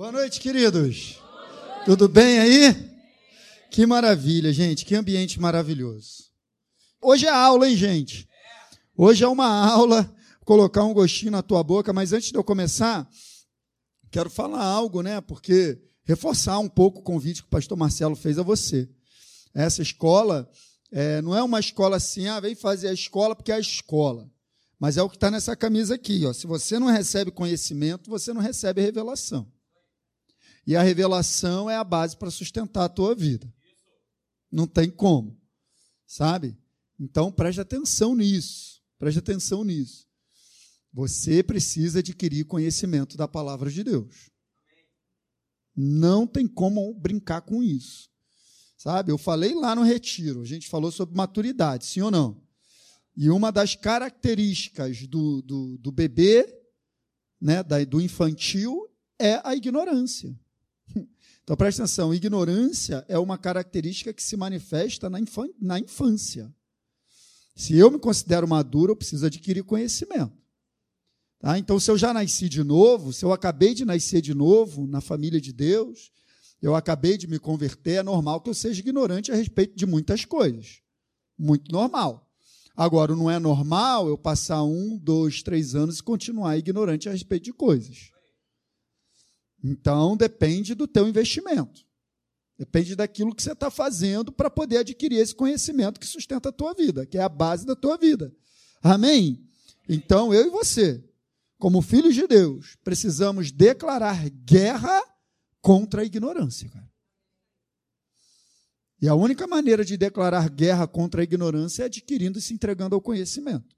Boa noite, queridos. Tudo bem aí? Que maravilha, gente. Que ambiente maravilhoso. Hoje é aula, hein, gente? Hoje é uma aula, colocar um gostinho na tua boca, mas antes de eu começar, quero falar algo, né? Porque reforçar um pouco o convite que o pastor Marcelo fez a você. Essa escola é, não é uma escola assim, ah, vem fazer a escola porque é a escola. Mas é o que está nessa camisa aqui. Ó. Se você não recebe conhecimento, você não recebe revelação. E a revelação é a base para sustentar a tua vida. Não tem como. Sabe? Então preste atenção nisso. Preste atenção nisso. Você precisa adquirir conhecimento da palavra de Deus. Não tem como brincar com isso. Sabe? Eu falei lá no retiro, a gente falou sobre maturidade, sim ou não? E uma das características do, do, do bebê, né, da, do infantil, é a ignorância. Então preste atenção: ignorância é uma característica que se manifesta na, na infância. Se eu me considero maduro, eu preciso adquirir conhecimento. Tá? Então, se eu já nasci de novo, se eu acabei de nascer de novo na família de Deus, eu acabei de me converter, é normal que eu seja ignorante a respeito de muitas coisas. Muito normal. Agora, não é normal eu passar um, dois, três anos e continuar ignorante a respeito de coisas. Então, depende do teu investimento. Depende daquilo que você está fazendo para poder adquirir esse conhecimento que sustenta a tua vida, que é a base da tua vida. Amém? Então, eu e você, como filhos de Deus, precisamos declarar guerra contra a ignorância. E a única maneira de declarar guerra contra a ignorância é adquirindo e se entregando ao conhecimento.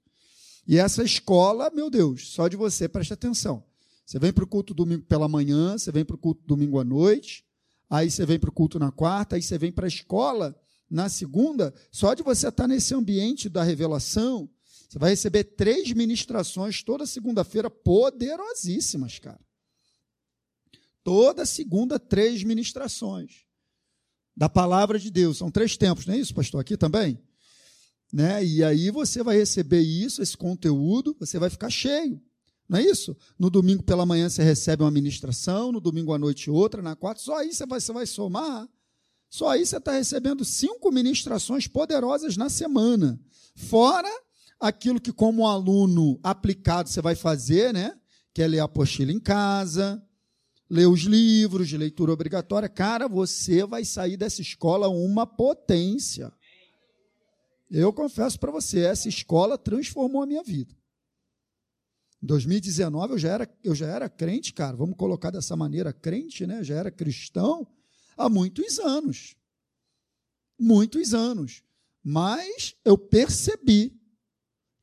E essa escola, meu Deus, só de você, preste atenção. Você vem para o culto domingo pela manhã, você vem para o culto domingo à noite, aí você vem para o culto na quarta, aí você vem para a escola na segunda. Só de você estar nesse ambiente da revelação, você vai receber três ministrações toda segunda-feira poderosíssimas, cara. Toda segunda, três ministrações da palavra de Deus. São três tempos, não é isso, pastor? Aqui também? Né? E aí você vai receber isso, esse conteúdo, você vai ficar cheio. Não é isso? No domingo pela manhã você recebe uma ministração, no domingo à noite outra, na quarta, só aí você vai, você vai somar. Só aí você está recebendo cinco ministrações poderosas na semana. Fora aquilo que, como aluno aplicado, você vai fazer, né? Que é ler a apostila em casa, ler os livros de leitura obrigatória. Cara, você vai sair dessa escola uma potência. Eu confesso para você, essa escola transformou a minha vida. Em 2019 eu já era, eu já era crente, cara, vamos colocar dessa maneira, crente, né? Já era cristão há muitos anos. Muitos anos. Mas eu percebi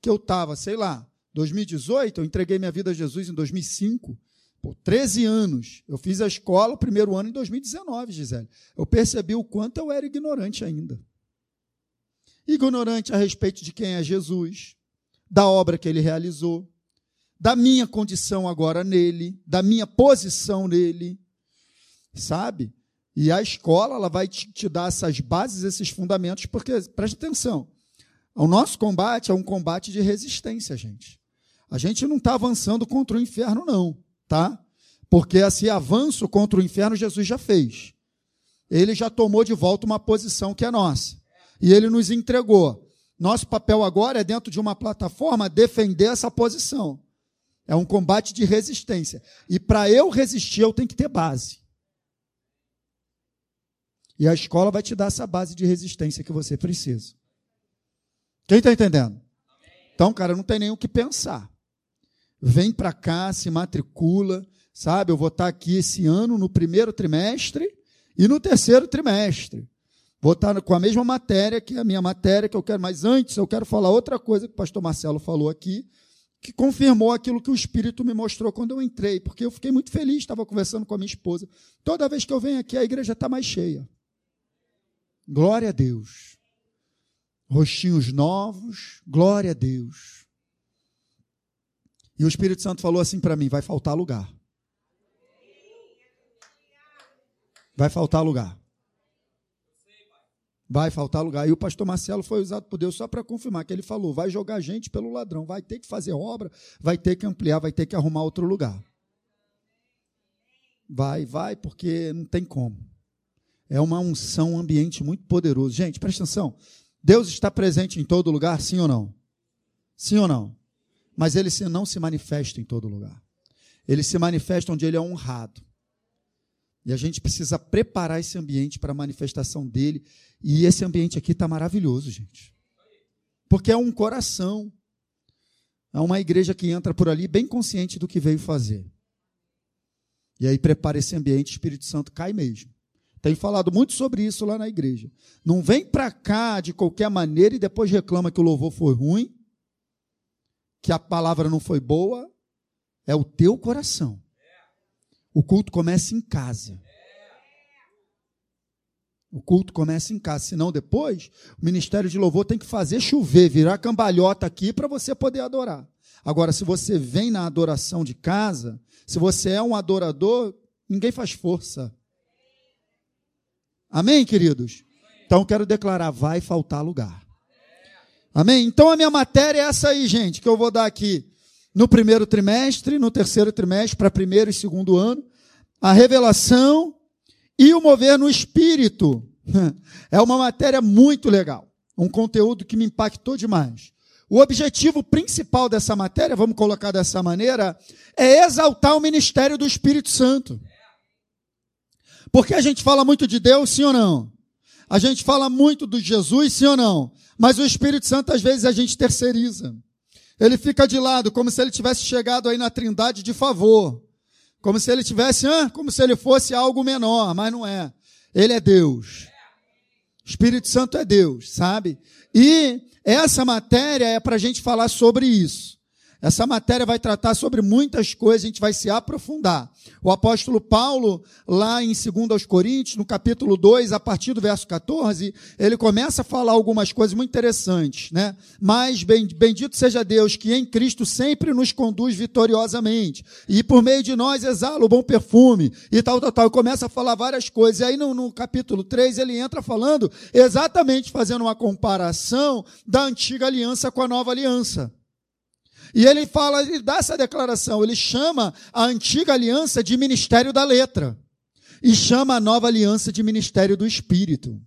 que eu estava, sei lá, 2018, eu entreguei minha vida a Jesus em 2005. Por 13 anos. Eu fiz a escola, o primeiro ano em 2019, Gisele. Eu percebi o quanto eu era ignorante ainda. Ignorante a respeito de quem é Jesus, da obra que ele realizou, da minha condição agora nele, da minha posição nele, sabe? E a escola ela vai te, te dar essas bases, esses fundamentos, porque, preste atenção, o nosso combate é um combate de resistência, gente. A gente não está avançando contra o inferno, não, tá? Porque esse avanço contra o inferno Jesus já fez. Ele já tomou de volta uma posição que é nossa. E ele nos entregou. Nosso papel agora é, dentro de uma plataforma, defender essa posição. É um combate de resistência. E para eu resistir, eu tenho que ter base. E a escola vai te dar essa base de resistência que você precisa. Quem está entendendo? Então, cara, não tem nem o que pensar. Vem para cá, se matricula, sabe? Eu vou estar tá aqui esse ano no primeiro trimestre e no terceiro trimestre. Vou estar tá com a mesma matéria, que a minha matéria, que eu quero, mas antes eu quero falar outra coisa que o pastor Marcelo falou aqui, que confirmou aquilo que o Espírito me mostrou quando eu entrei, porque eu fiquei muito feliz, estava conversando com a minha esposa. Toda vez que eu venho aqui, a igreja está mais cheia. Glória a Deus. Rostinhos novos, glória a Deus. E o Espírito Santo falou assim para mim: vai faltar lugar. Vai faltar lugar vai faltar lugar. E o pastor Marcelo foi usado por Deus só para confirmar que ele falou: vai jogar gente pelo ladrão, vai ter que fazer obra, vai ter que ampliar, vai ter que arrumar outro lugar. Vai, vai, porque não tem como. É uma unção, um ambiente muito poderoso. Gente, presta atenção. Deus está presente em todo lugar, sim ou não? Sim ou não? Mas ele não se manifesta em todo lugar. Ele se manifesta onde ele é honrado. E a gente precisa preparar esse ambiente para a manifestação dele. E esse ambiente aqui está maravilhoso, gente. Porque é um coração. É uma igreja que entra por ali bem consciente do que veio fazer. E aí prepara esse ambiente, o Espírito Santo cai mesmo. Tenho falado muito sobre isso lá na igreja. Não vem para cá de qualquer maneira e depois reclama que o louvor foi ruim, que a palavra não foi boa. É o teu coração. O culto começa em casa. O culto começa em casa, senão depois o ministério de louvor tem que fazer chover, virar cambalhota aqui para você poder adorar. Agora, se você vem na adoração de casa, se você é um adorador, ninguém faz força. Amém, queridos? Então quero declarar: vai faltar lugar. Amém? Então a minha matéria é essa aí, gente, que eu vou dar aqui no primeiro trimestre, no terceiro trimestre, para primeiro e segundo ano. A revelação e o mover no espírito. É uma matéria muito legal. Um conteúdo que me impactou demais. O objetivo principal dessa matéria, vamos colocar dessa maneira, é exaltar o ministério do Espírito Santo. Porque a gente fala muito de Deus, sim ou não? A gente fala muito de Jesus, sim ou não? Mas o Espírito Santo, às vezes, a gente terceiriza. Ele fica de lado, como se ele tivesse chegado aí na trindade de favor. Como se ele tivesse, ah, como se ele fosse algo menor, mas não é. Ele é Deus. Espírito Santo é Deus, sabe? E essa matéria é para a gente falar sobre isso. Essa matéria vai tratar sobre muitas coisas, a gente vai se aprofundar. O apóstolo Paulo, lá em 2 Coríntios, no capítulo 2, a partir do verso 14, ele começa a falar algumas coisas muito interessantes, né? Mas bendito seja Deus que em Cristo sempre nos conduz vitoriosamente, e por meio de nós exala o bom perfume, e tal, tal, tal. E começa a falar várias coisas. E aí no, no capítulo 3 ele entra falando exatamente fazendo uma comparação da antiga aliança com a nova aliança. E ele fala, ele dá essa declaração, ele chama a antiga aliança de ministério da letra e chama a nova aliança de ministério do espírito.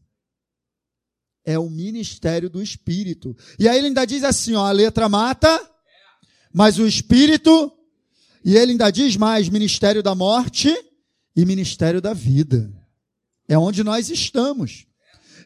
É o ministério do espírito. E aí ele ainda diz assim, ó, a letra mata, mas o espírito e ele ainda diz mais ministério da morte e ministério da vida. É onde nós estamos.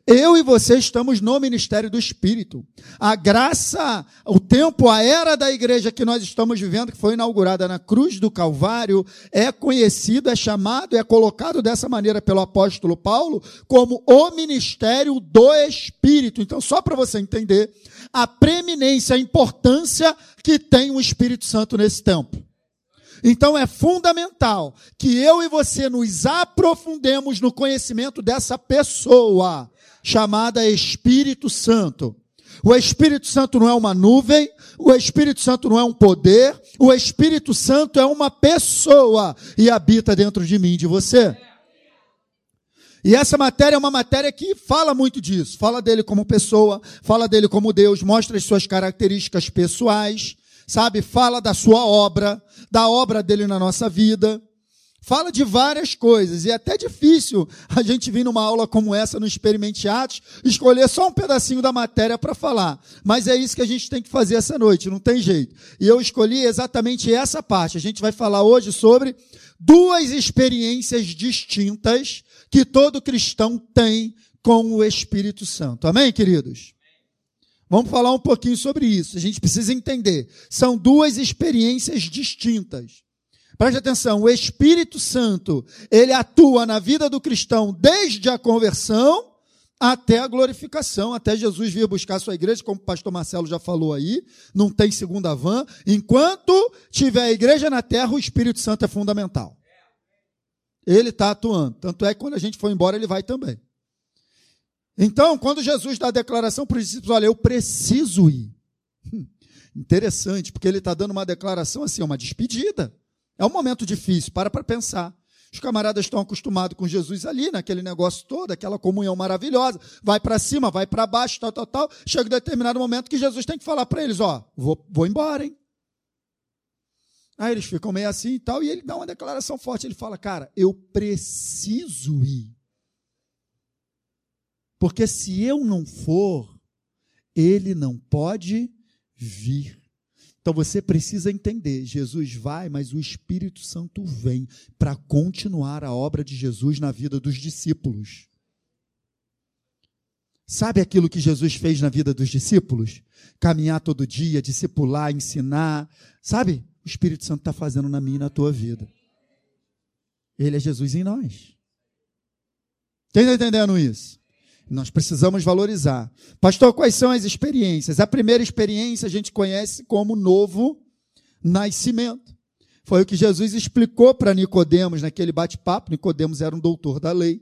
Eu e você estamos no ministério do Espírito. A graça, o tempo, a era da igreja que nós estamos vivendo, que foi inaugurada na cruz do Calvário, é conhecido, é chamado, é colocado dessa maneira pelo apóstolo Paulo como o ministério do Espírito. Então, só para você entender a preeminência, a importância que tem o Espírito Santo nesse tempo. Então é fundamental que eu e você nos aprofundemos no conhecimento dessa pessoa chamada Espírito Santo. O Espírito Santo não é uma nuvem, o Espírito Santo não é um poder, o Espírito Santo é uma pessoa e habita dentro de mim, de você. E essa matéria é uma matéria que fala muito disso. Fala dele como pessoa, fala dele como Deus, mostra as suas características pessoais, sabe? Fala da sua obra, da obra dele na nossa vida. Fala de várias coisas, e é até difícil a gente vir numa aula como essa no Experimente Atos, escolher só um pedacinho da matéria para falar. Mas é isso que a gente tem que fazer essa noite, não tem jeito. E eu escolhi exatamente essa parte. A gente vai falar hoje sobre duas experiências distintas que todo cristão tem com o Espírito Santo. Amém, queridos? Vamos falar um pouquinho sobre isso. A gente precisa entender. São duas experiências distintas. Preste atenção, o Espírito Santo, ele atua na vida do cristão desde a conversão até a glorificação, até Jesus vir buscar a sua igreja, como o pastor Marcelo já falou aí, não tem segunda van. Enquanto tiver a igreja na terra, o Espírito Santo é fundamental. Ele está atuando. Tanto é que quando a gente for embora, ele vai também. Então, quando Jesus dá a declaração para os discípulos, olha, eu preciso ir. Hum, interessante, porque ele está dando uma declaração assim, uma despedida. É um momento difícil, para para pensar. Os camaradas estão acostumados com Jesus ali, naquele negócio todo, aquela comunhão maravilhosa, vai para cima, vai para baixo, tal, tal, tal. Chega um determinado momento que Jesus tem que falar para eles: Ó, vou, vou embora, hein? Aí eles ficam meio assim e tal, e ele dá uma declaração forte. Ele fala: Cara, eu preciso ir. Porque se eu não for, ele não pode vir. Então você precisa entender: Jesus vai, mas o Espírito Santo vem para continuar a obra de Jesus na vida dos discípulos. Sabe aquilo que Jesus fez na vida dos discípulos? Caminhar todo dia, discipular, ensinar. Sabe? O Espírito Santo está fazendo na minha e na tua vida. Ele é Jesus em nós. Quem está entendendo isso? Nós precisamos valorizar. Pastor, quais são as experiências? A primeira experiência a gente conhece como novo nascimento. Foi o que Jesus explicou para Nicodemos naquele bate-papo. Nicodemos era um doutor da lei,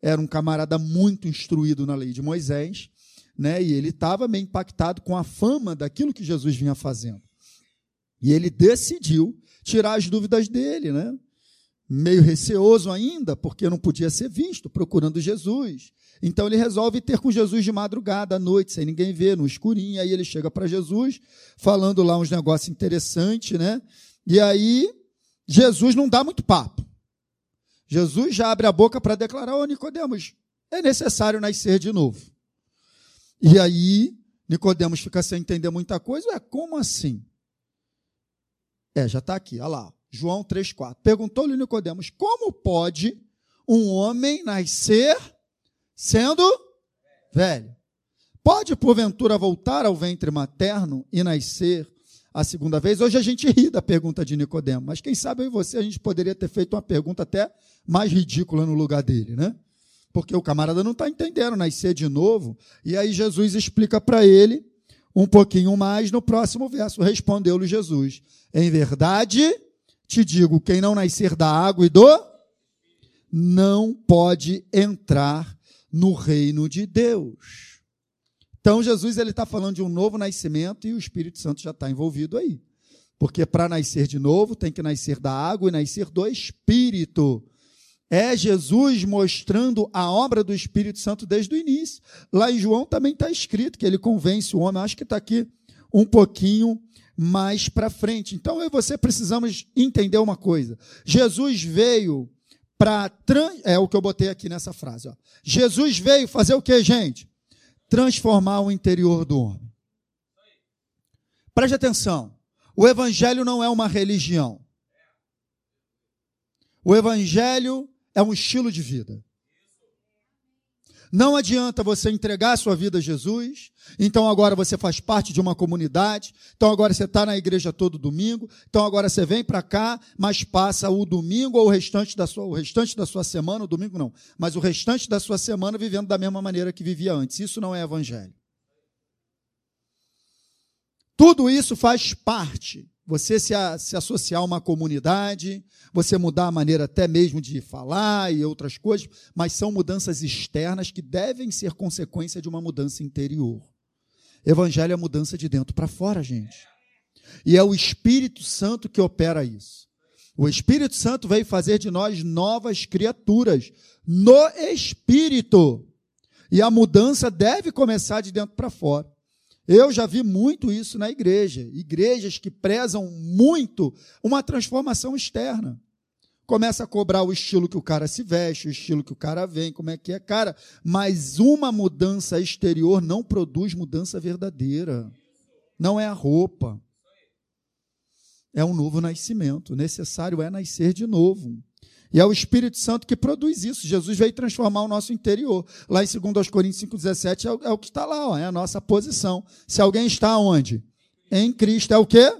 era um camarada muito instruído na lei de Moisés, né? E ele estava meio impactado com a fama daquilo que Jesus vinha fazendo. E ele decidiu tirar as dúvidas dele, né? Meio receoso ainda, porque não podia ser visto, procurando Jesus. Então ele resolve ter com Jesus de madrugada, à noite, sem ninguém ver, no escurinho. Aí ele chega para Jesus, falando lá uns negócios interessantes, né? E aí Jesus não dá muito papo. Jesus já abre a boca para declarar: Ô Nicodemos, é necessário nascer de novo. E aí Nicodemos fica sem entender muita coisa. É como assim? É, já está aqui, olha lá. João 3,4. Perguntou-lhe Nicodemos: Como pode um homem nascer sendo velho. Pode, porventura, voltar ao ventre materno e nascer a segunda vez? Hoje a gente ri da pergunta de Nicodemo, mas quem sabe eu e você a gente poderia ter feito uma pergunta até mais ridícula no lugar dele, né? Porque o camarada não está entendendo nascer de novo. E aí Jesus explica para ele um pouquinho mais no próximo verso. Respondeu-lhe Jesus: Em verdade te digo, quem não nascer da água e do não pode entrar no reino de Deus. Então Jesus ele está falando de um novo nascimento e o Espírito Santo já está envolvido aí. Porque para nascer de novo tem que nascer da água e nascer do Espírito. É Jesus mostrando a obra do Espírito Santo desde o início. Lá em João também está escrito que ele convence o homem. Acho que está aqui um pouquinho mais para frente. Então eu e você precisamos entender uma coisa. Jesus veio para é o que eu botei aqui nessa frase. Ó. Jesus veio fazer o que, gente? Transformar o interior do homem. Preste atenção. O evangelho não é uma religião. O evangelho é um estilo de vida. Não adianta você entregar a sua vida a Jesus, então agora você faz parte de uma comunidade, então agora você está na igreja todo domingo, então agora você vem para cá, mas passa o domingo ou o restante, da sua, o restante da sua semana, o domingo não, mas o restante da sua semana vivendo da mesma maneira que vivia antes. Isso não é evangelho. Tudo isso faz parte você se, a, se associar a uma comunidade, você mudar a maneira até mesmo de falar e outras coisas, mas são mudanças externas que devem ser consequência de uma mudança interior. Evangelho é mudança de dentro para fora, gente. E é o Espírito Santo que opera isso. O Espírito Santo veio fazer de nós novas criaturas no Espírito. E a mudança deve começar de dentro para fora. Eu já vi muito isso na igreja. Igrejas que prezam muito uma transformação externa. Começa a cobrar o estilo que o cara se veste, o estilo que o cara vem, como é que é, cara. Mas uma mudança exterior não produz mudança verdadeira. Não é a roupa. É um novo nascimento. Necessário é nascer de novo. E é o Espírito Santo que produz isso. Jesus veio transformar o nosso interior. Lá em 2 Coríntios 5,17 é, é, o que está lá, ó, é a nossa posição. Se alguém está onde? Em Cristo. É o quê?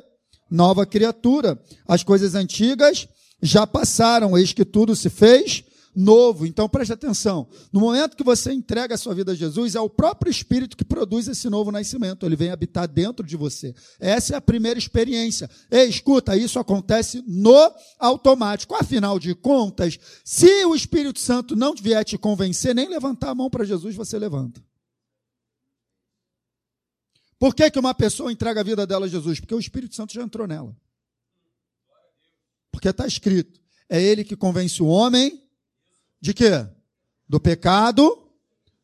Nova criatura. As coisas antigas já passaram, eis que tudo se fez novo. Então preste atenção. No momento que você entrega a sua vida a Jesus, é o próprio Espírito que produz esse novo nascimento. Ele vem habitar dentro de você. Essa é a primeira experiência. Ei, escuta, isso acontece no automático. Afinal de contas, se o Espírito Santo não vier te convencer, nem levantar a mão para Jesus, você levanta. Por que, que uma pessoa entrega a vida dela a Jesus? Porque o Espírito Santo já entrou nela. Porque está escrito: é Ele que convence o homem de quê? Do pecado,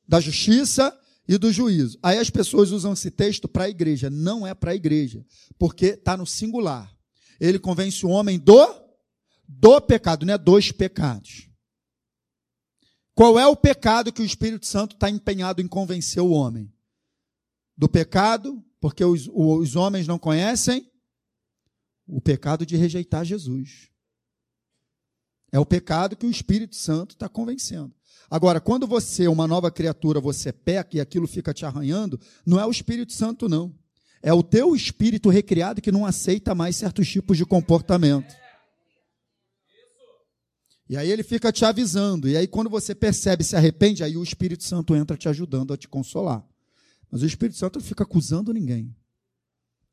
da justiça e do juízo. Aí as pessoas usam esse texto para a igreja. Não é para a igreja, porque está no singular. Ele convence o homem do do pecado, não é dos pecados. Qual é o pecado que o Espírito Santo está empenhado em convencer o homem? Do pecado, porque os, os homens não conhecem o pecado de rejeitar Jesus. É o pecado que o Espírito Santo está convencendo. Agora, quando você é uma nova criatura, você peca e aquilo fica te arranhando, não é o Espírito Santo, não. É o teu espírito recriado que não aceita mais certos tipos de comportamento. E aí ele fica te avisando. E aí, quando você percebe, se arrepende, aí o Espírito Santo entra te ajudando a te consolar. Mas o Espírito Santo não fica acusando ninguém.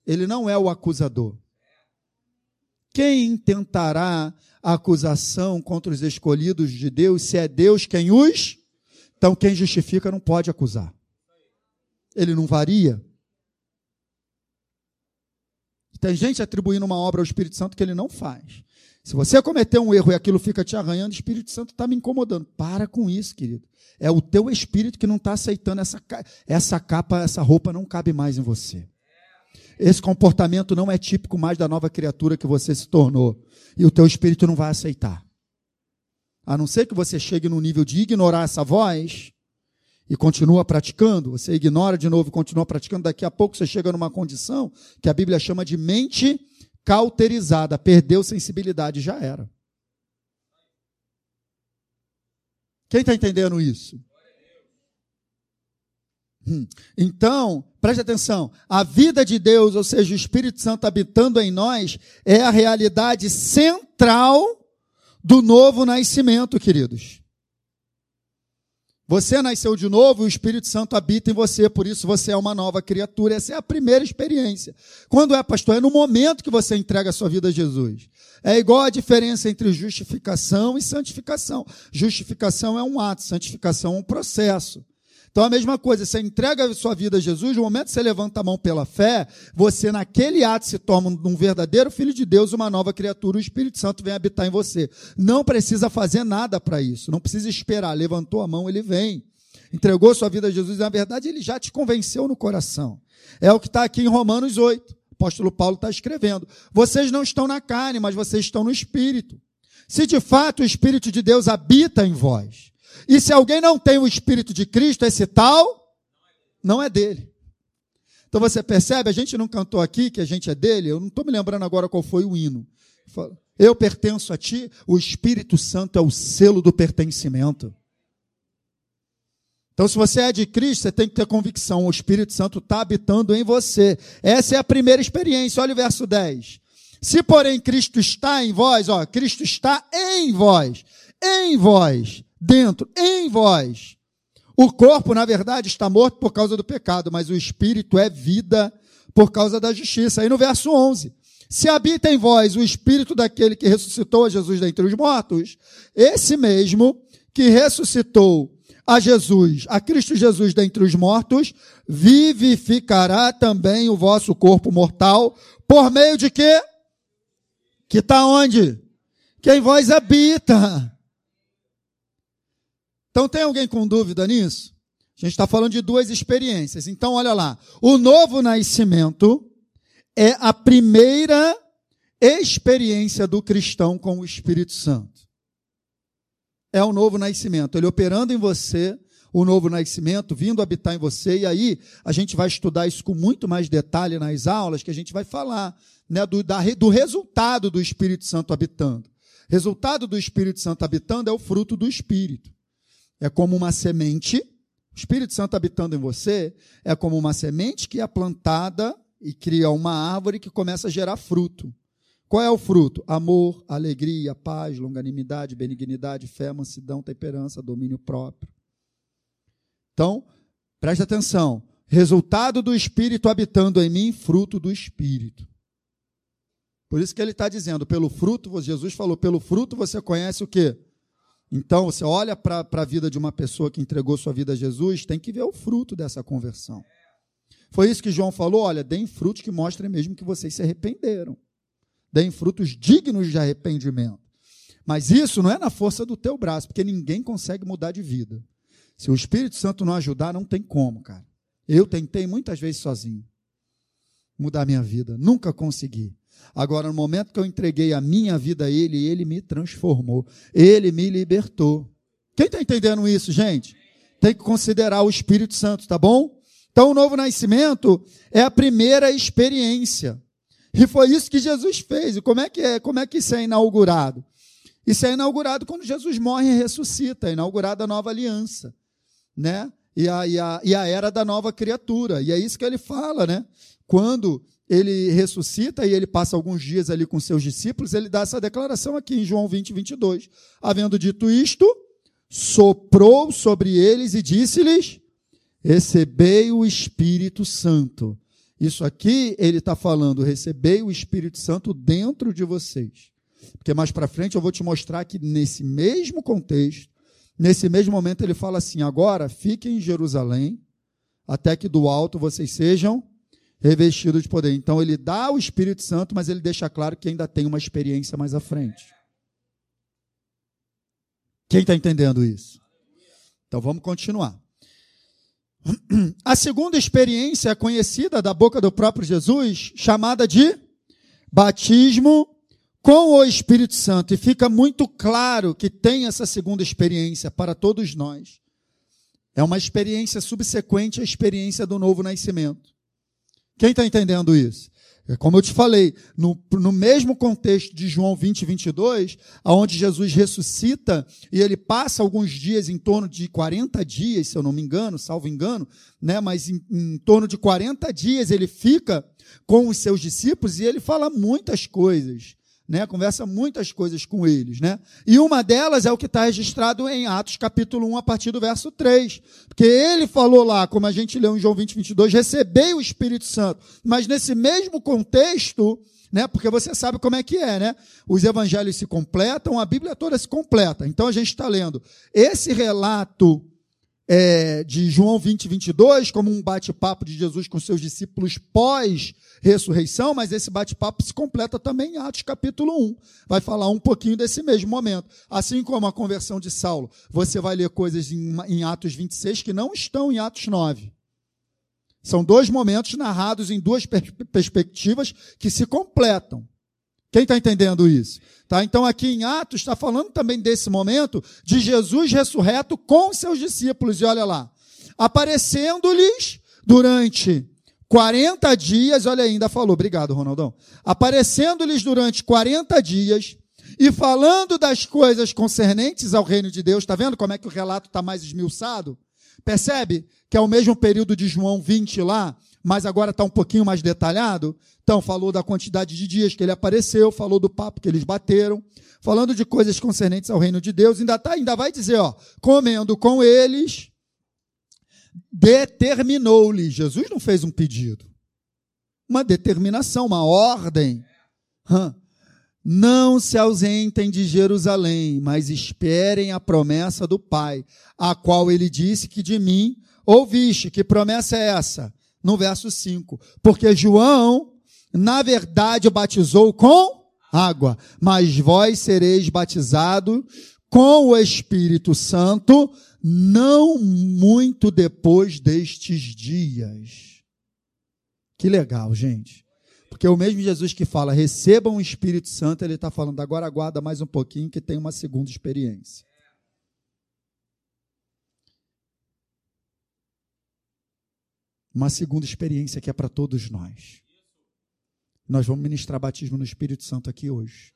Ele não é o acusador. Quem tentará a acusação contra os escolhidos de Deus se é Deus quem os? Então quem justifica não pode acusar. Ele não varia. Tem gente atribuindo uma obra ao Espírito Santo que ele não faz. Se você cometer um erro e aquilo fica te arranhando, o Espírito Santo está me incomodando. Para com isso, querido. É o teu espírito que não está aceitando essa, essa capa, essa roupa não cabe mais em você. Esse comportamento não é típico mais da nova criatura que você se tornou. E o teu espírito não vai aceitar. A não ser que você chegue no nível de ignorar essa voz e continua praticando, você ignora de novo e continua praticando, daqui a pouco você chega numa condição que a Bíblia chama de mente cauterizada, perdeu sensibilidade, já era. Quem está entendendo isso? Hum. Então, preste atenção: a vida de Deus, ou seja, o Espírito Santo habitando em nós, é a realidade central do novo nascimento, queridos. Você nasceu de novo e o Espírito Santo habita em você, por isso você é uma nova criatura. Essa é a primeira experiência. Quando é, pastor? É no momento que você entrega a sua vida a Jesus. É igual a diferença entre justificação e santificação. Justificação é um ato, santificação é um processo. Então a mesma coisa, você entrega a sua vida a Jesus, no momento que você levanta a mão pela fé, você naquele ato se torna um verdadeiro filho de Deus, uma nova criatura, o Espírito Santo vem habitar em você. Não precisa fazer nada para isso, não precisa esperar, levantou a mão, ele vem. Entregou sua vida a Jesus, na verdade ele já te convenceu no coração. É o que está aqui em Romanos 8. O apóstolo Paulo está escrevendo. Vocês não estão na carne, mas vocês estão no Espírito. Se de fato o Espírito de Deus habita em vós, e se alguém não tem o Espírito de Cristo, esse tal não é dele. Então você percebe, a gente não cantou aqui que a gente é dele, eu não estou me lembrando agora qual foi o hino. Eu pertenço a ti, o Espírito Santo é o selo do pertencimento. Então, se você é de Cristo, você tem que ter convicção, o Espírito Santo está habitando em você. Essa é a primeira experiência. Olha o verso 10. Se, porém, Cristo está em vós, ó, Cristo está em vós, em vós, dentro, em vós. O corpo, na verdade, está morto por causa do pecado, mas o espírito é vida por causa da justiça. Aí no verso 11: Se habita em vós o espírito daquele que ressuscitou a Jesus dentre os mortos, esse mesmo que ressuscitou a Jesus, a Cristo Jesus dentre os mortos, vivificará também o vosso corpo mortal, por meio de quê? Que está onde? Que em vós habita. Então, tem alguém com dúvida nisso? A gente está falando de duas experiências. Então, olha lá. O novo nascimento é a primeira experiência do cristão com o Espírito Santo. É o novo nascimento. Ele operando em você, o novo nascimento, vindo habitar em você. E aí, a gente vai estudar isso com muito mais detalhe nas aulas, que a gente vai falar né, do, da, do resultado do Espírito Santo habitando. Resultado do Espírito Santo habitando é o fruto do Espírito. É como uma semente, o Espírito Santo habitando em você, é como uma semente que é plantada e cria uma árvore que começa a gerar fruto. Qual é o fruto? Amor, alegria, paz, longanimidade, benignidade, fé, mansidão, temperança, domínio próprio. Então, preste atenção. Resultado do Espírito habitando em mim, fruto do Espírito. Por isso que ele está dizendo, pelo fruto, Jesus falou, pelo fruto você conhece o quê? Então, você olha para a vida de uma pessoa que entregou sua vida a Jesus, tem que ver o fruto dessa conversão. Foi isso que João falou: olha, deem frutos que mostrem mesmo que vocês se arrependeram. Deem frutos dignos de arrependimento. Mas isso não é na força do teu braço, porque ninguém consegue mudar de vida. Se o Espírito Santo não ajudar, não tem como, cara. Eu tentei muitas vezes sozinho mudar minha vida, nunca consegui. Agora, no momento que eu entreguei a minha vida a Ele, Ele me transformou. Ele me libertou. Quem está entendendo isso, gente? Tem que considerar o Espírito Santo, tá bom? Então, o novo nascimento é a primeira experiência. E foi isso que Jesus fez. E como é que é? Como é que isso é inaugurado? Isso é inaugurado quando Jesus morre e ressuscita, é inaugurada a nova aliança, né? E a, e, a, e a era da nova criatura. E é isso que ele fala, né? Quando ele ressuscita e ele passa alguns dias ali com seus discípulos, ele dá essa declaração aqui em João 20, 22. Havendo dito isto, soprou sobre eles e disse-lhes: Recebei o Espírito Santo. Isso aqui ele está falando, recebei o Espírito Santo dentro de vocês. Porque mais para frente eu vou te mostrar que nesse mesmo contexto, nesse mesmo momento ele fala assim: agora fiquem em Jerusalém, até que do alto vocês sejam revestidos de poder. Então ele dá o Espírito Santo, mas ele deixa claro que ainda tem uma experiência mais à frente. Quem está entendendo isso? Então vamos continuar. A segunda experiência conhecida da boca do próprio Jesus, chamada de batismo com o Espírito Santo. E fica muito claro que tem essa segunda experiência para todos nós. É uma experiência subsequente à experiência do novo nascimento. Quem está entendendo isso? É como eu te falei, no, no mesmo contexto de João 20, 22, aonde Jesus ressuscita e ele passa alguns dias, em torno de 40 dias, se eu não me engano, salvo engano, né, mas em, em torno de 40 dias ele fica com os seus discípulos e ele fala muitas coisas né? Conversa muitas coisas com eles, né? E uma delas é o que está registrado em Atos capítulo 1, a partir do verso 3. Porque ele falou lá, como a gente leu em João 20, 22, recebei o Espírito Santo. Mas nesse mesmo contexto, né? Porque você sabe como é que é, né? Os evangelhos se completam, a Bíblia toda se completa. Então a gente está lendo esse relato é, de João 20, 22, como um bate-papo de Jesus com seus discípulos pós-ressurreição, mas esse bate-papo se completa também em Atos capítulo 1. Vai falar um pouquinho desse mesmo momento. Assim como a conversão de Saulo, você vai ler coisas em, em Atos 26 que não estão em Atos 9. São dois momentos narrados em duas per perspectivas que se completam. Quem está entendendo isso? Tá? Então, aqui em Atos, está falando também desse momento de Jesus ressurreto com seus discípulos. E olha lá, aparecendo-lhes durante 40 dias, olha ainda falou, obrigado, Ronaldão. Aparecendo-lhes durante 40 dias e falando das coisas concernentes ao reino de Deus, está vendo como é que o relato está mais esmiuçado? Percebe que é o mesmo período de João 20 lá, mas agora está um pouquinho mais detalhado. Então, falou da quantidade de dias que ele apareceu, falou do papo que eles bateram, falando de coisas concernentes ao reino de Deus, ainda, tá, ainda vai dizer, ó, comendo com eles, determinou-lhe. Jesus não fez um pedido, uma determinação, uma ordem. Não se ausentem de Jerusalém, mas esperem a promessa do Pai, a qual ele disse que de mim ouviste. Que promessa é essa? No verso 5. Porque João, na verdade, batizou com água, mas vós sereis batizados com o Espírito Santo não muito depois destes dias. Que legal, gente. Porque o mesmo Jesus que fala, recebam o Espírito Santo, ele está falando, agora aguarda mais um pouquinho que tem uma segunda experiência. Uma segunda experiência que é para todos nós. Nós vamos ministrar batismo no Espírito Santo aqui hoje.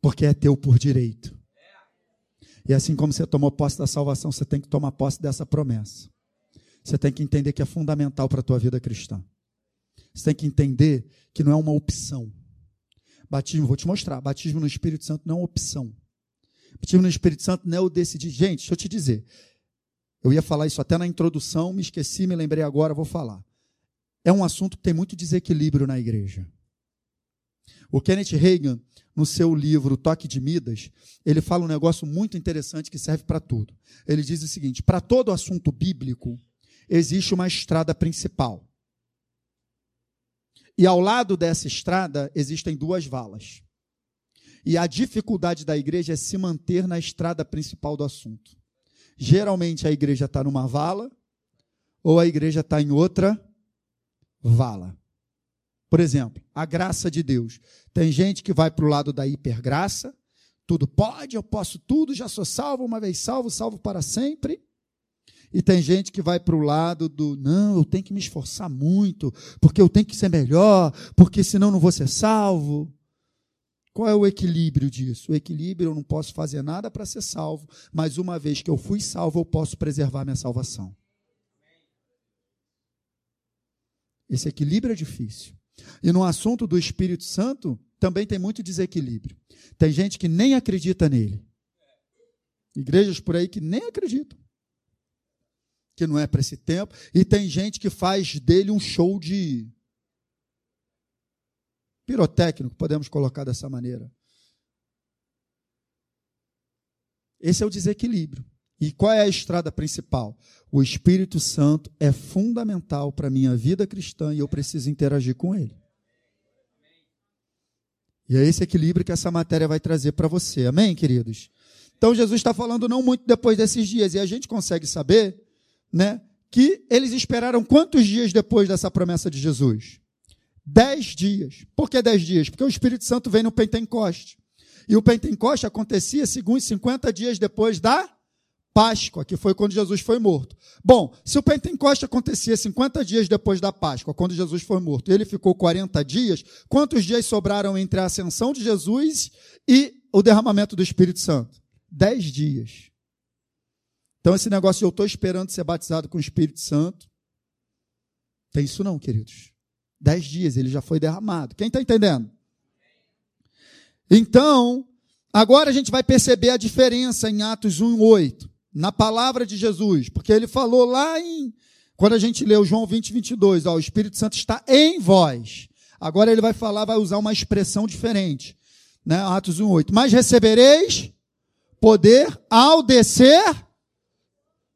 Porque é teu por direito. E assim como você tomou posse da salvação, você tem que tomar posse dessa promessa. Você tem que entender que é fundamental para a tua vida cristã. Você tem que entender que não é uma opção. Batismo, vou te mostrar. Batismo no Espírito Santo não é uma opção. Batismo no Espírito Santo não é o decidir. Gente, deixa eu te dizer. Eu ia falar isso até na introdução, me esqueci, me lembrei agora, vou falar. É um assunto que tem muito desequilíbrio na igreja. O Kenneth Reagan, no seu livro Toque de Midas, ele fala um negócio muito interessante que serve para tudo. Ele diz o seguinte: para todo assunto bíblico, existe uma estrada principal. E ao lado dessa estrada existem duas valas. E a dificuldade da igreja é se manter na estrada principal do assunto. Geralmente a igreja está numa vala ou a igreja está em outra vala. Por exemplo, a graça de Deus. Tem gente que vai para o lado da hipergraça, tudo pode, eu posso tudo, já sou salvo, uma vez salvo, salvo para sempre. E tem gente que vai para o lado do não, eu tenho que me esforçar muito, porque eu tenho que ser melhor, porque senão não vou ser salvo. Qual é o equilíbrio disso? O equilíbrio eu não posso fazer nada para ser salvo, mas uma vez que eu fui salvo, eu posso preservar minha salvação. Esse equilíbrio é difícil. E no assunto do Espírito Santo, também tem muito desequilíbrio. Tem gente que nem acredita nele. Igrejas por aí que nem acreditam que não é para esse tempo, e tem gente que faz dele um show de pirotécnico, podemos colocar dessa maneira. Esse é o desequilíbrio. E qual é a estrada principal? O Espírito Santo é fundamental para a minha vida cristã e eu preciso interagir com ele. E é esse equilíbrio que essa matéria vai trazer para você. Amém, queridos? Então, Jesus está falando não muito depois desses dias, e a gente consegue saber né, que eles esperaram quantos dias depois dessa promessa de Jesus? Dez dias. Por que dez dias? Porque o Espírito Santo vem no Pentecoste. E o Pentecoste acontecia, segundo 50 dias depois da Páscoa, que foi quando Jesus foi morto. Bom, se o Pentecoste acontecia 50 dias depois da Páscoa, quando Jesus foi morto, e ele ficou 40 dias, quantos dias sobraram entre a ascensão de Jesus e o derramamento do Espírito Santo? Dez dias. Então, esse negócio de eu estou esperando ser batizado com o Espírito Santo, tem isso não, queridos. Dez dias ele já foi derramado. Quem está entendendo? Então, agora a gente vai perceber a diferença em Atos 1, 8, na palavra de Jesus, porque ele falou lá em, quando a gente leu João 20, 22, ó, o Espírito Santo está em vós. Agora ele vai falar, vai usar uma expressão diferente, né? Atos 1, 8. Mas recebereis poder ao descer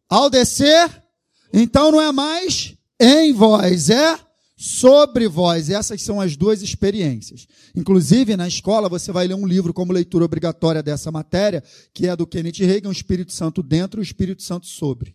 ao descer, então não é mais em vós, é sobre vós. Essas são as duas experiências. Inclusive, na escola, você vai ler um livro como leitura obrigatória dessa matéria, que é do Kenneth Reagan, o Espírito Santo dentro e o Espírito Santo sobre.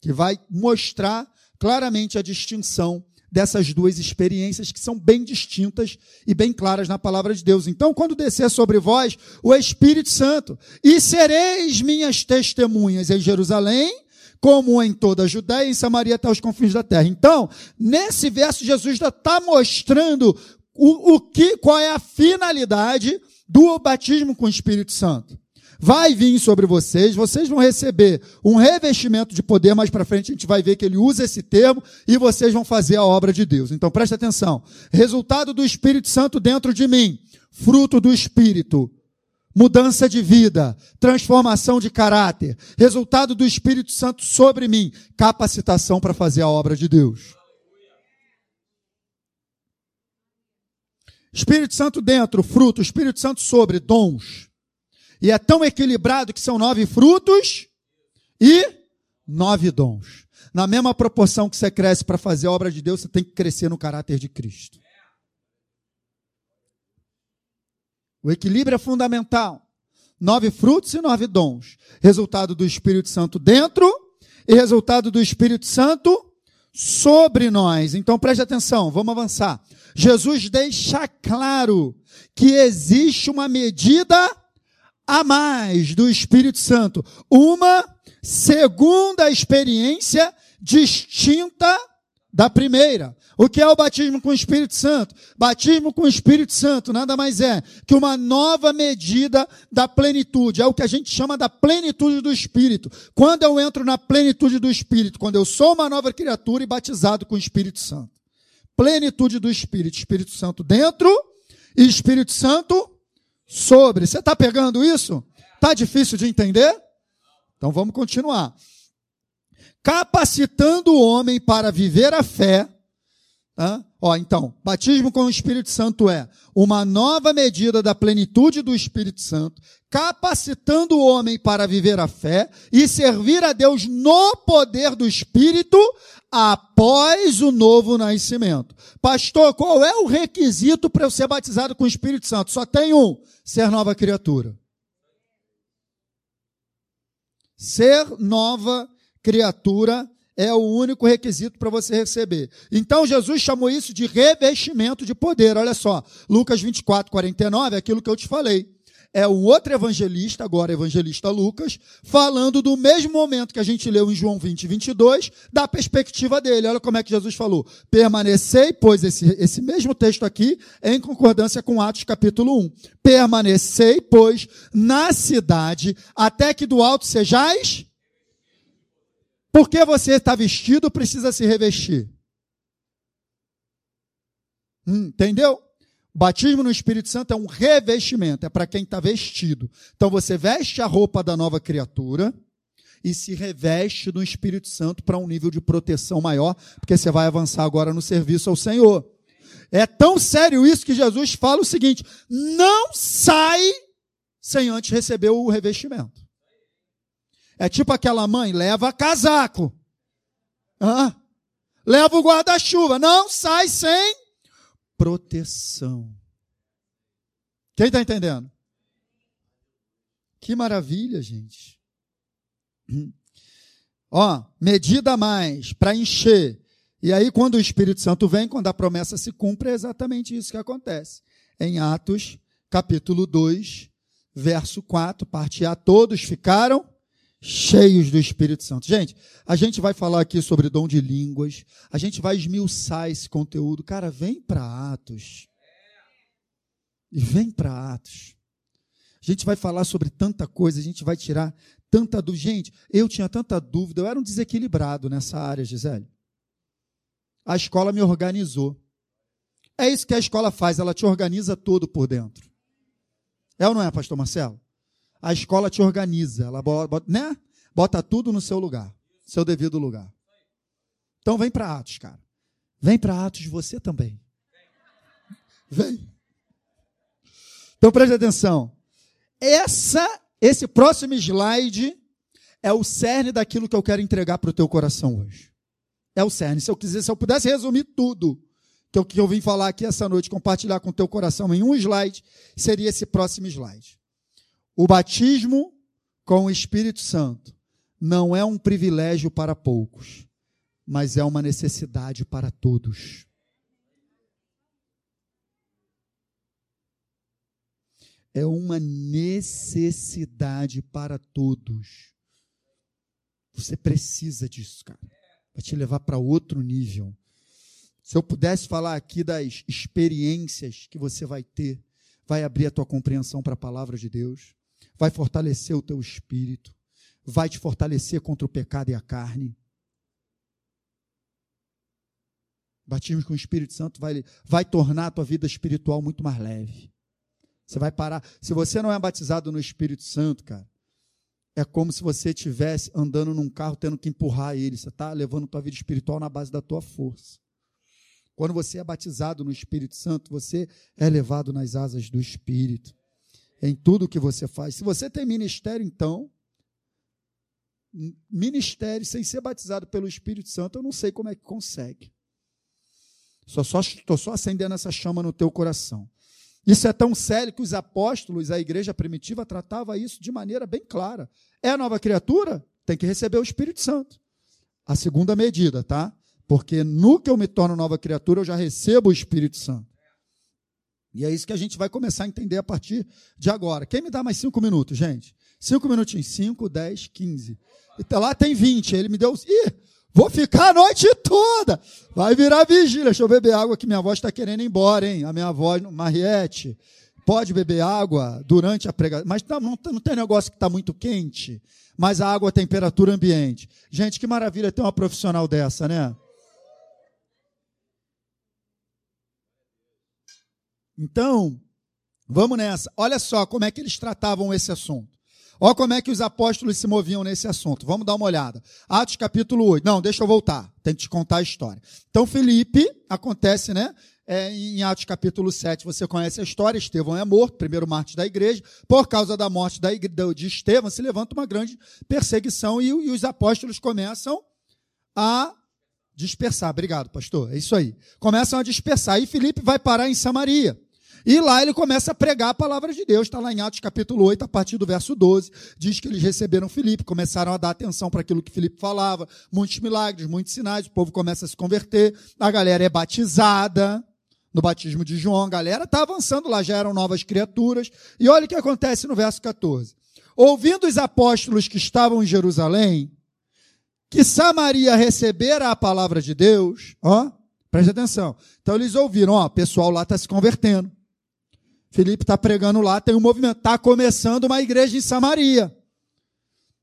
Que vai mostrar claramente a distinção dessas duas experiências que são bem distintas e bem claras na palavra de Deus. Então, quando descer sobre vós o Espírito Santo, e sereis minhas testemunhas em Jerusalém, como em toda a Judéia e em Samaria até os confins da terra. Então, nesse verso, Jesus está mostrando o, o que, qual é a finalidade do batismo com o Espírito Santo vai vir sobre vocês, vocês vão receber um revestimento de poder, mais para frente a gente vai ver que ele usa esse termo e vocês vão fazer a obra de Deus. Então preste atenção. Resultado do Espírito Santo dentro de mim, fruto do Espírito, mudança de vida, transformação de caráter, resultado do Espírito Santo sobre mim, capacitação para fazer a obra de Deus. Espírito Santo dentro, fruto, Espírito Santo sobre, dons. E é tão equilibrado que são nove frutos e nove dons. Na mesma proporção que você cresce para fazer a obra de Deus, você tem que crescer no caráter de Cristo. O equilíbrio é fundamental. Nove frutos e nove dons. Resultado do Espírito Santo dentro e resultado do Espírito Santo sobre nós. Então preste atenção, vamos avançar. Jesus deixa claro que existe uma medida a mais do Espírito Santo. Uma segunda experiência distinta da primeira. O que é o batismo com o Espírito Santo? Batismo com o Espírito Santo nada mais é que uma nova medida da plenitude. É o que a gente chama da plenitude do Espírito. Quando eu entro na plenitude do Espírito, quando eu sou uma nova criatura e batizado com o Espírito Santo. Plenitude do Espírito. Espírito Santo dentro e Espírito Santo sobre. Você está pegando isso? Está difícil de entender? Então vamos continuar. Capacitando o homem para viver a fé. Tá? Ó, então, batismo com o Espírito Santo é uma nova medida da plenitude do Espírito Santo, capacitando o homem para viver a fé e servir a Deus no poder do Espírito após o novo nascimento. Pastor, qual é o requisito para eu ser batizado com o Espírito Santo? Só tem um: ser nova criatura. Ser nova criatura É o único requisito para você receber. Então Jesus chamou isso de revestimento de poder. Olha só, Lucas 24, 49, é aquilo que eu te falei é um outro evangelista, agora evangelista Lucas, falando do mesmo momento que a gente leu em João 20, 22, da perspectiva dele. Olha como é que Jesus falou. Permanecei, pois esse, esse mesmo texto aqui em concordância com Atos capítulo 1. Permanecei, pois, na cidade, até que do alto sejais. Porque você está vestido, precisa se revestir. Entendeu? Batismo no Espírito Santo é um revestimento, é para quem está vestido. Então você veste a roupa da nova criatura e se reveste no Espírito Santo para um nível de proteção maior, porque você vai avançar agora no serviço ao Senhor. É tão sério isso que Jesus fala o seguinte: não sai sem antes receber o revestimento. É tipo aquela mãe, leva casaco. Ah, leva o guarda-chuva. Não sai sem proteção. Quem está entendendo? Que maravilha, gente. Ó, medida mais para encher. E aí, quando o Espírito Santo vem, quando a promessa se cumpre, é exatamente isso que acontece. Em Atos, capítulo 2, verso 4, parte A, todos ficaram cheios do Espírito Santo. Gente, a gente vai falar aqui sobre dom de línguas, a gente vai esmiuçar esse conteúdo. Cara, vem para Atos. E vem para Atos. A gente vai falar sobre tanta coisa, a gente vai tirar tanta dúvida. Gente, eu tinha tanta dúvida, eu era um desequilibrado nessa área, Gisele. A escola me organizou. É isso que a escola faz, ela te organiza todo por dentro. É ou não é, pastor Marcelo? A escola te organiza, ela bota, né? bota tudo no seu lugar, seu devido lugar. Então vem para Atos, cara. Vem para Atos você também. Vem. Então preste atenção. Essa, esse próximo slide é o cerne daquilo que eu quero entregar para o teu coração hoje. É o cerne. Se eu quiser, se eu pudesse resumir tudo que eu, que eu vim falar aqui essa noite, compartilhar com o teu coração em um slide, seria esse próximo slide. O batismo com o Espírito Santo não é um privilégio para poucos, mas é uma necessidade para todos. É uma necessidade para todos. Você precisa disso, cara. Vai te levar para outro nível. Se eu pudesse falar aqui das experiências que você vai ter, vai abrir a tua compreensão para a palavra de Deus vai fortalecer o teu espírito, vai te fortalecer contra o pecado e a carne. Batismo com o Espírito Santo vai, vai tornar a tua vida espiritual muito mais leve. Você vai parar. Se você não é batizado no Espírito Santo, cara, é como se você estivesse andando num carro tendo que empurrar ele. Você está levando a tua vida espiritual na base da tua força. Quando você é batizado no Espírito Santo, você é levado nas asas do Espírito em tudo que você faz. Se você tem ministério, então, ministério sem ser batizado pelo Espírito Santo, eu não sei como é que consegue. Estou só, só, só acendendo essa chama no teu coração. Isso é tão sério que os apóstolos, a igreja primitiva, tratava isso de maneira bem clara. É nova criatura? Tem que receber o Espírito Santo. A segunda medida, tá? Porque no que eu me torno nova criatura, eu já recebo o Espírito Santo. E é isso que a gente vai começar a entender a partir de agora. Quem me dá mais cinco minutos, gente? Cinco minutinhos. Cinco, dez, quinze. Então lá tem vinte. Ele me deu. Ih, vou ficar a noite toda. Vai virar vigília. Deixa eu beber água que minha voz está querendo ir embora, hein? A minha voz, Mariette, pode beber água durante a pregação. Mas não, não, não tem negócio que está muito quente. Mas a água a temperatura ambiente. Gente, que maravilha ter uma profissional dessa, né? Então, vamos nessa. Olha só como é que eles tratavam esse assunto. Olha como é que os apóstolos se moviam nesse assunto. Vamos dar uma olhada. Atos capítulo 8. Não, deixa eu voltar. Tem que te contar a história. Então, Felipe, acontece, né? É, em Atos capítulo 7, você conhece a história. Estevão é morto, primeiro mártir da igreja. Por causa da morte da igreja, de Estevão, se levanta uma grande perseguição e, e os apóstolos começam a dispersar. Obrigado, pastor. É isso aí. Começam a dispersar. E Felipe vai parar em Samaria. E lá ele começa a pregar a palavra de Deus. Está lá em Atos capítulo 8, a partir do verso 12. Diz que eles receberam Filipe, começaram a dar atenção para aquilo que Filipe falava. Muitos milagres, muitos sinais. O povo começa a se converter. A galera é batizada no batismo de João. A galera está avançando lá, já eram novas criaturas. E olha o que acontece no verso 14. Ouvindo os apóstolos que estavam em Jerusalém, que Samaria recebera a palavra de Deus, ó, preste atenção. Então eles ouviram, ó, o pessoal lá está se convertendo. Felipe está pregando lá, tem um movimento. Está começando uma igreja em Samaria.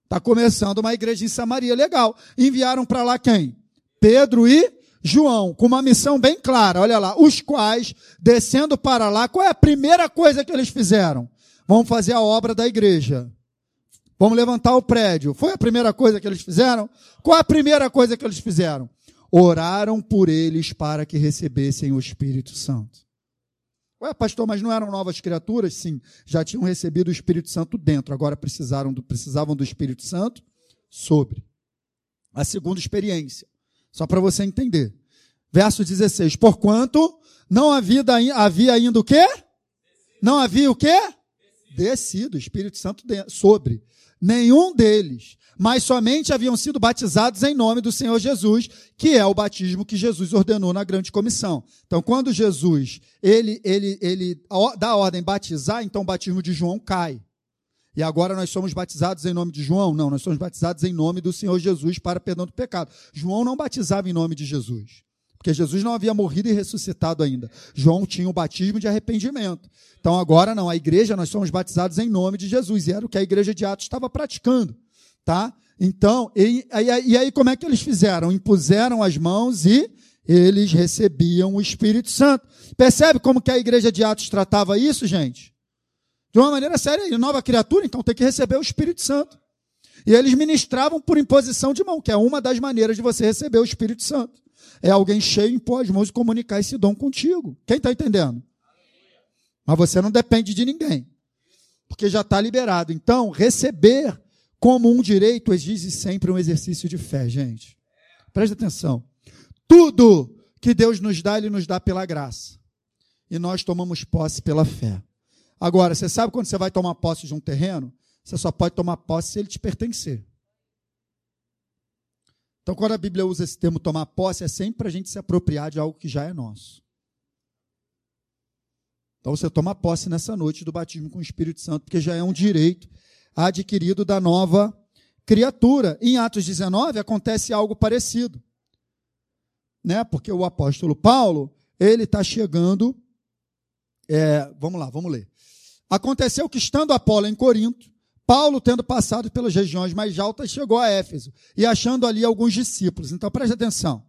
Está começando uma igreja em Samaria, legal. Enviaram para lá quem? Pedro e João, com uma missão bem clara. Olha lá, os quais, descendo para lá, qual é a primeira coisa que eles fizeram? Vamos fazer a obra da igreja. Vamos levantar o prédio. Foi a primeira coisa que eles fizeram? Qual a primeira coisa que eles fizeram? Oraram por eles para que recebessem o Espírito Santo. Ué, pastor, mas não eram novas criaturas? Sim, já tinham recebido o Espírito Santo dentro, agora precisaram do, precisavam do Espírito Santo sobre. A segunda experiência, só para você entender. Verso 16: Porquanto não havia, havia ainda o quê? Não havia o quê? Descido, Espírito Santo sobre. Nenhum deles mas somente haviam sido batizados em nome do Senhor Jesus, que é o batismo que Jesus ordenou na grande comissão. Então, quando Jesus ele, ele, ele dá a ordem batizar, então o batismo de João cai. E agora nós somos batizados em nome de João? Não, nós somos batizados em nome do Senhor Jesus para perdão do pecado. João não batizava em nome de Jesus, porque Jesus não havia morrido e ressuscitado ainda. João tinha o batismo de arrependimento. Então agora não, a igreja nós somos batizados em nome de Jesus, e era o que a igreja de Atos estava praticando tá? Então, e, e, e aí como é que eles fizeram? Impuseram as mãos e eles recebiam o Espírito Santo. Percebe como que a igreja de Atos tratava isso, gente? De uma maneira séria, nova criatura, então tem que receber o Espírito Santo. E eles ministravam por imposição de mão, que é uma das maneiras de você receber o Espírito Santo. É alguém cheio, impor as mãos e comunicar esse dom contigo. Quem está entendendo? Mas você não depende de ninguém, porque já está liberado. Então, receber como um direito exige sempre um exercício de fé, gente. Preste atenção. Tudo que Deus nos dá, Ele nos dá pela graça. E nós tomamos posse pela fé. Agora, você sabe quando você vai tomar posse de um terreno? Você só pode tomar posse se ele te pertencer. Então, quando a Bíblia usa esse termo tomar posse, é sempre para a gente se apropriar de algo que já é nosso. Então, você toma posse nessa noite do batismo com o Espírito Santo, porque já é um direito adquirido da nova criatura. Em Atos 19 acontece algo parecido. Né? Porque o apóstolo Paulo, ele está chegando. É, vamos lá, vamos ler. Aconteceu que, estando Apolo em Corinto, Paulo, tendo passado pelas regiões mais altas, chegou a Éfeso e achando ali alguns discípulos. Então preste atenção.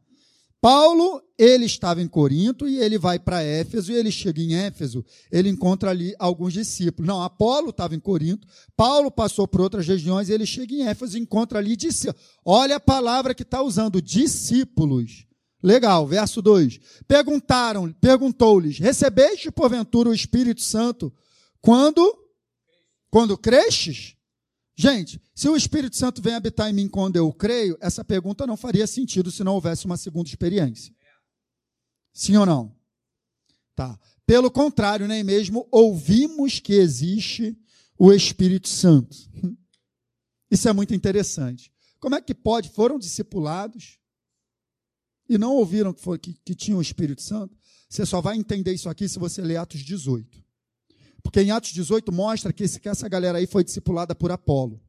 Paulo, ele estava em Corinto e ele vai para Éfeso e ele chega em Éfeso, ele encontra ali alguns discípulos. Não, Apolo estava em Corinto, Paulo passou por outras regiões e ele chega em Éfeso e encontra ali discípulos. Olha a palavra que está usando, discípulos. Legal, verso 2. Perguntaram, perguntou-lhes: Recebeste porventura o Espírito Santo quando quando crestes? Gente, se o Espírito Santo vem habitar em mim quando eu creio, essa pergunta não faria sentido se não houvesse uma segunda experiência. Sim ou não? Tá. Pelo contrário, nem mesmo ouvimos que existe o Espírito Santo. Isso é muito interessante. Como é que pode? Foram discipulados e não ouviram que, foi, que, que tinha o Espírito Santo? Você só vai entender isso aqui se você ler Atos 18. Porque em Atos 18 mostra que, esse, que essa galera aí foi discipulada por Apolo.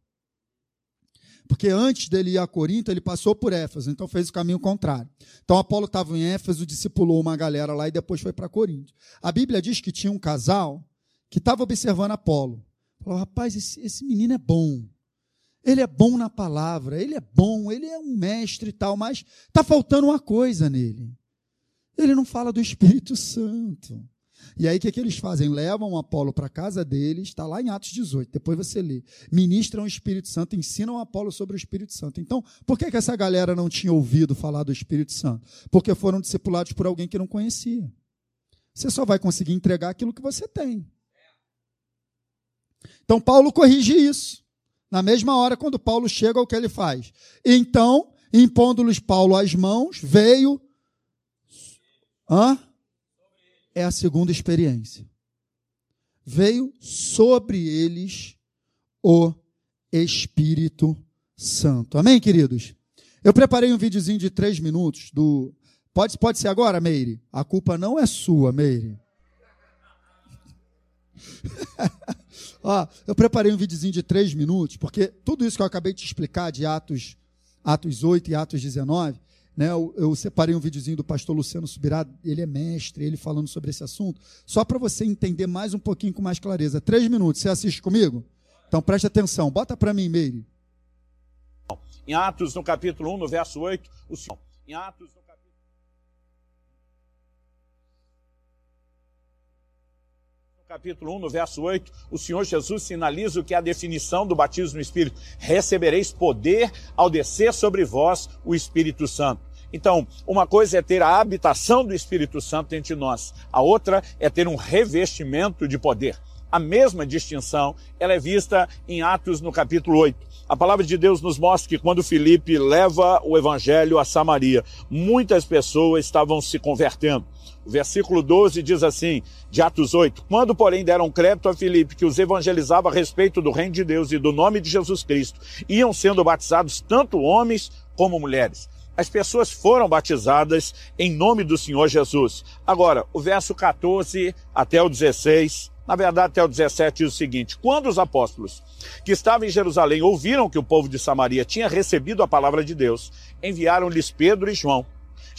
Porque antes dele ir a Corinto, ele passou por Éfeso, então fez o caminho contrário. Então Apolo estava em Éfeso, discipulou uma galera lá e depois foi para Corinto. A Bíblia diz que tinha um casal que estava observando Apolo. Falou, rapaz, esse, esse menino é bom. Ele é bom na palavra, ele é bom, ele é um mestre e tal, mas está faltando uma coisa nele. Ele não fala do Espírito Santo. E aí o que, que eles fazem? Levam Apolo para a casa deles, está lá em Atos 18, depois você lê. Ministram o Espírito Santo, ensinam Apolo sobre o Espírito Santo. Então, por que, que essa galera não tinha ouvido falar do Espírito Santo? Porque foram discipulados por alguém que não conhecia. Você só vai conseguir entregar aquilo que você tem. Então, Paulo corrige isso. Na mesma hora, quando Paulo chega, o que ele faz? Então, impondo-lhes Paulo as mãos, veio. Hã? É a segunda experiência. veio sobre eles o Espírito Santo. Amém, queridos? Eu preparei um videozinho de três minutos do. Pode, pode ser agora, Meire? A culpa não é sua, Meire. Ó, eu preparei um videozinho de três minutos, porque tudo isso que eu acabei de explicar de Atos, Atos 8 e Atos 19, né, eu, eu separei um videozinho do pastor Luciano Subirá, ele é mestre, ele falando sobre esse assunto, só para você entender mais um pouquinho com mais clareza. Três minutos, você assiste comigo? Então preste atenção, bota para mim, Meire. Em Atos, no capítulo 1, no verso 8, o Senhor. Em Atos, no capítulo... no capítulo 1, no verso 8, o Senhor Jesus sinaliza o que é a definição do batismo no Espírito. Recebereis poder ao descer sobre vós o Espírito Santo. Então, uma coisa é ter a habitação do Espírito Santo entre nós, a outra é ter um revestimento de poder a mesma distinção, ela é vista em Atos no capítulo 8. A palavra de Deus nos mostra que quando Filipe leva o evangelho a Samaria, muitas pessoas estavam se convertendo. O versículo 12 diz assim, de Atos 8: Quando, porém, deram crédito a Filipe, que os evangelizava a respeito do reino de Deus e do nome de Jesus Cristo, iam sendo batizados tanto homens como mulheres. As pessoas foram batizadas em nome do Senhor Jesus. Agora, o verso 14 até o 16 na verdade, até o 17 diz o seguinte: quando os apóstolos que estavam em Jerusalém ouviram que o povo de Samaria tinha recebido a palavra de Deus, enviaram-lhes Pedro e João.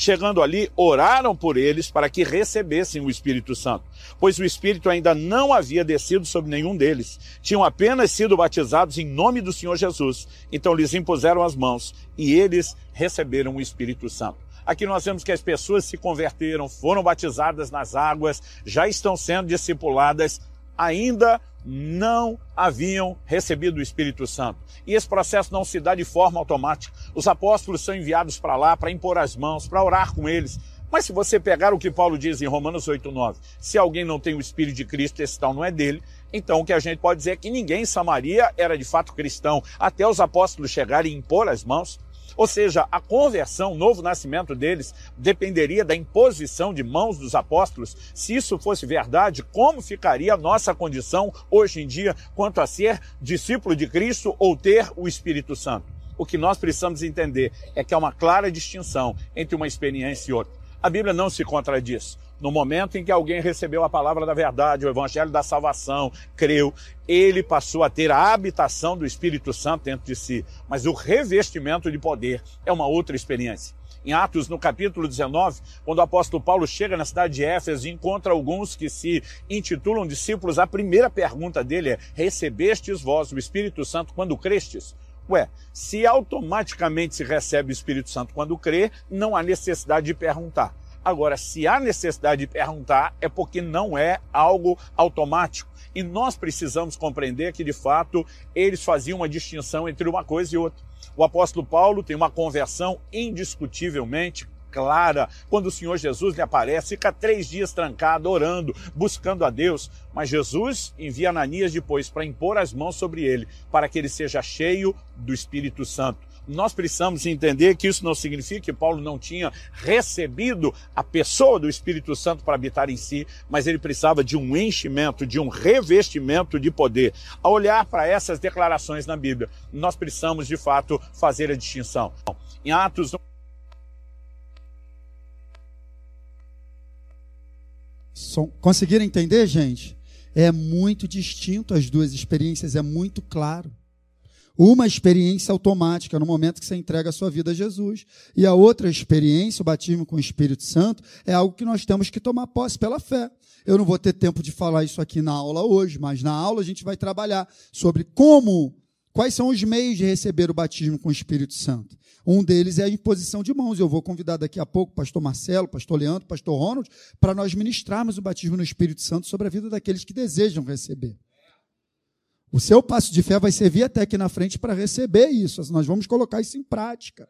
Chegando ali, oraram por eles para que recebessem o Espírito Santo, pois o Espírito ainda não havia descido sobre nenhum deles. Tinham apenas sido batizados em nome do Senhor Jesus. Então lhes impuseram as mãos e eles receberam o Espírito Santo. Aqui nós vemos que as pessoas se converteram, foram batizadas nas águas, já estão sendo discipuladas, ainda não haviam recebido o Espírito Santo. E esse processo não se dá de forma automática. Os apóstolos são enviados para lá para impor as mãos, para orar com eles. Mas se você pegar o que Paulo diz em Romanos 8:9, se alguém não tem o Espírito de Cristo, esse tal não é dele. Então o que a gente pode dizer é que ninguém em Samaria era de fato cristão, até os apóstolos chegarem e impor as mãos. Ou seja, a conversão, o novo nascimento deles, dependeria da imposição de mãos dos apóstolos. Se isso fosse verdade, como ficaria a nossa condição hoje em dia quanto a ser discípulo de Cristo ou ter o Espírito Santo? O que nós precisamos entender é que há uma clara distinção entre uma experiência e outra. A Bíblia não se contradiz. No momento em que alguém recebeu a palavra da verdade, o evangelho da salvação, creu, ele passou a ter a habitação do Espírito Santo dentro de si. Mas o revestimento de poder é uma outra experiência. Em Atos, no capítulo 19, quando o apóstolo Paulo chega na cidade de Éfeso e encontra alguns que se intitulam discípulos, a primeira pergunta dele é: Recebestes vós o Espírito Santo quando crestes? Ué, se automaticamente se recebe o Espírito Santo quando crê, não há necessidade de perguntar. Agora, se há necessidade de perguntar, é porque não é algo automático. E nós precisamos compreender que, de fato, eles faziam uma distinção entre uma coisa e outra. O apóstolo Paulo tem uma conversão indiscutivelmente clara. Quando o Senhor Jesus lhe aparece, fica três dias trancado, orando, buscando a Deus. Mas Jesus envia Ananias depois para impor as mãos sobre ele, para que ele seja cheio do Espírito Santo nós precisamos entender que isso não significa que Paulo não tinha recebido a pessoa do Espírito Santo para habitar em si, mas ele precisava de um enchimento, de um revestimento de poder. Ao olhar para essas declarações na Bíblia, nós precisamos de fato fazer a distinção. Em Atos Conseguiram entender, gente? É muito distinto as duas experiências, é muito claro. Uma experiência automática no momento que você entrega a sua vida a Jesus. E a outra experiência, o batismo com o Espírito Santo, é algo que nós temos que tomar posse pela fé. Eu não vou ter tempo de falar isso aqui na aula hoje, mas na aula a gente vai trabalhar sobre como, quais são os meios de receber o batismo com o Espírito Santo. Um deles é a imposição de mãos. Eu vou convidar daqui a pouco o pastor Marcelo, pastor Leandro, pastor Ronald, para nós ministrarmos o batismo no Espírito Santo sobre a vida daqueles que desejam receber. O seu passo de fé vai servir até aqui na frente para receber isso. Nós vamos colocar isso em prática.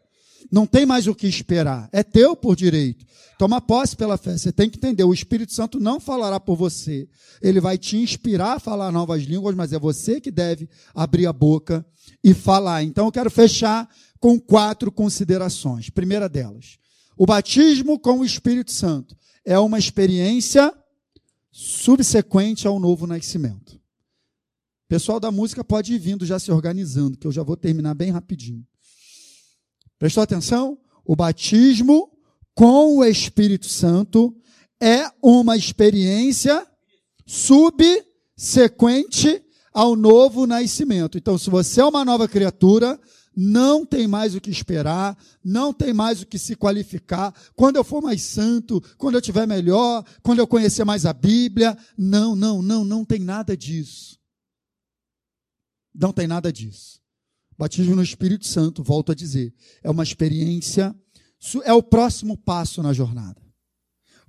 Não tem mais o que esperar. É teu por direito. Toma posse pela fé. Você tem que entender. O Espírito Santo não falará por você. Ele vai te inspirar a falar novas línguas, mas é você que deve abrir a boca e falar. Então eu quero fechar com quatro considerações. Primeira delas: o batismo com o Espírito Santo é uma experiência subsequente ao novo nascimento. Pessoal da música pode ir vindo já se organizando, que eu já vou terminar bem rapidinho. Prestou atenção? O batismo com o Espírito Santo é uma experiência subsequente ao novo nascimento. Então, se você é uma nova criatura, não tem mais o que esperar, não tem mais o que se qualificar. Quando eu for mais santo, quando eu tiver melhor, quando eu conhecer mais a Bíblia, não, não, não, não tem nada disso. Não tem nada disso. Batismo no Espírito Santo, volto a dizer, é uma experiência, é o próximo passo na jornada.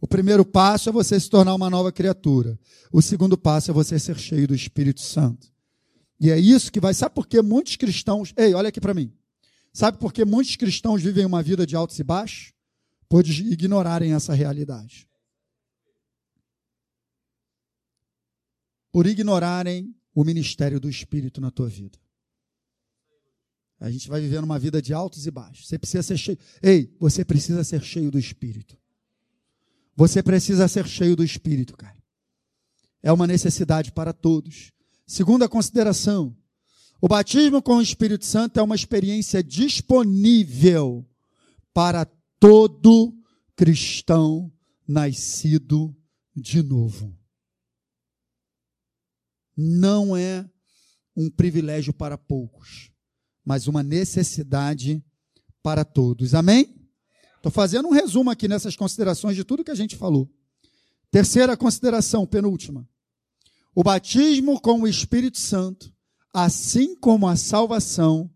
O primeiro passo é você se tornar uma nova criatura. O segundo passo é você ser cheio do Espírito Santo. E é isso que vai. Sabe por que muitos cristãos. Ei, olha aqui para mim. Sabe por que muitos cristãos vivem uma vida de altos e baixos? Por ignorarem essa realidade. Por ignorarem o ministério do Espírito na tua vida. A gente vai vivendo uma vida de altos e baixos. Você precisa ser cheio. Ei, você precisa ser cheio do Espírito. Você precisa ser cheio do Espírito, cara. É uma necessidade para todos. Segunda consideração: o batismo com o Espírito Santo é uma experiência disponível para todo cristão nascido de novo. Não é um privilégio para poucos, mas uma necessidade para todos. Amém? Estou fazendo um resumo aqui nessas considerações de tudo que a gente falou. Terceira consideração, penúltima. O batismo com o Espírito Santo, assim como a salvação,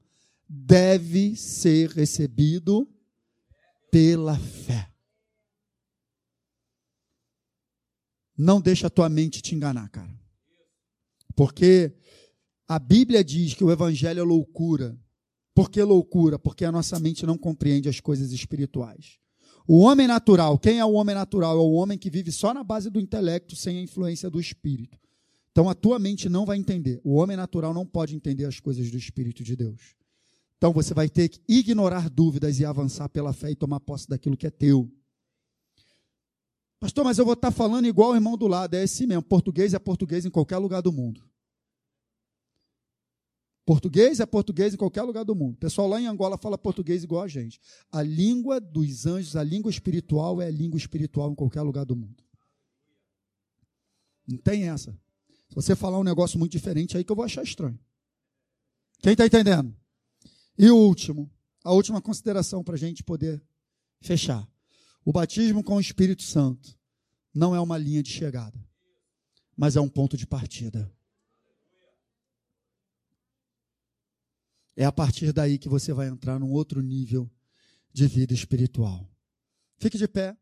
deve ser recebido pela fé. Não deixa a tua mente te enganar, cara. Porque a Bíblia diz que o evangelho é loucura. Por que loucura? Porque a nossa mente não compreende as coisas espirituais. O homem natural, quem é o homem natural? É o homem que vive só na base do intelecto, sem a influência do espírito. Então a tua mente não vai entender. O homem natural não pode entender as coisas do Espírito de Deus. Então você vai ter que ignorar dúvidas e avançar pela fé e tomar posse daquilo que é teu. Pastor, mas eu vou estar falando igual o irmão do lado. É assim mesmo. Português é português em qualquer lugar do mundo. Português é português em qualquer lugar do mundo. O pessoal lá em Angola fala português igual a gente. A língua dos anjos, a língua espiritual é a língua espiritual em qualquer lugar do mundo. Não tem essa. Se você falar um negócio muito diferente, aí que eu vou achar estranho. Quem está entendendo? E o último, a última consideração para a gente poder fechar. O batismo com o Espírito Santo não é uma linha de chegada, mas é um ponto de partida. É a partir daí que você vai entrar num outro nível de vida espiritual. Fique de pé.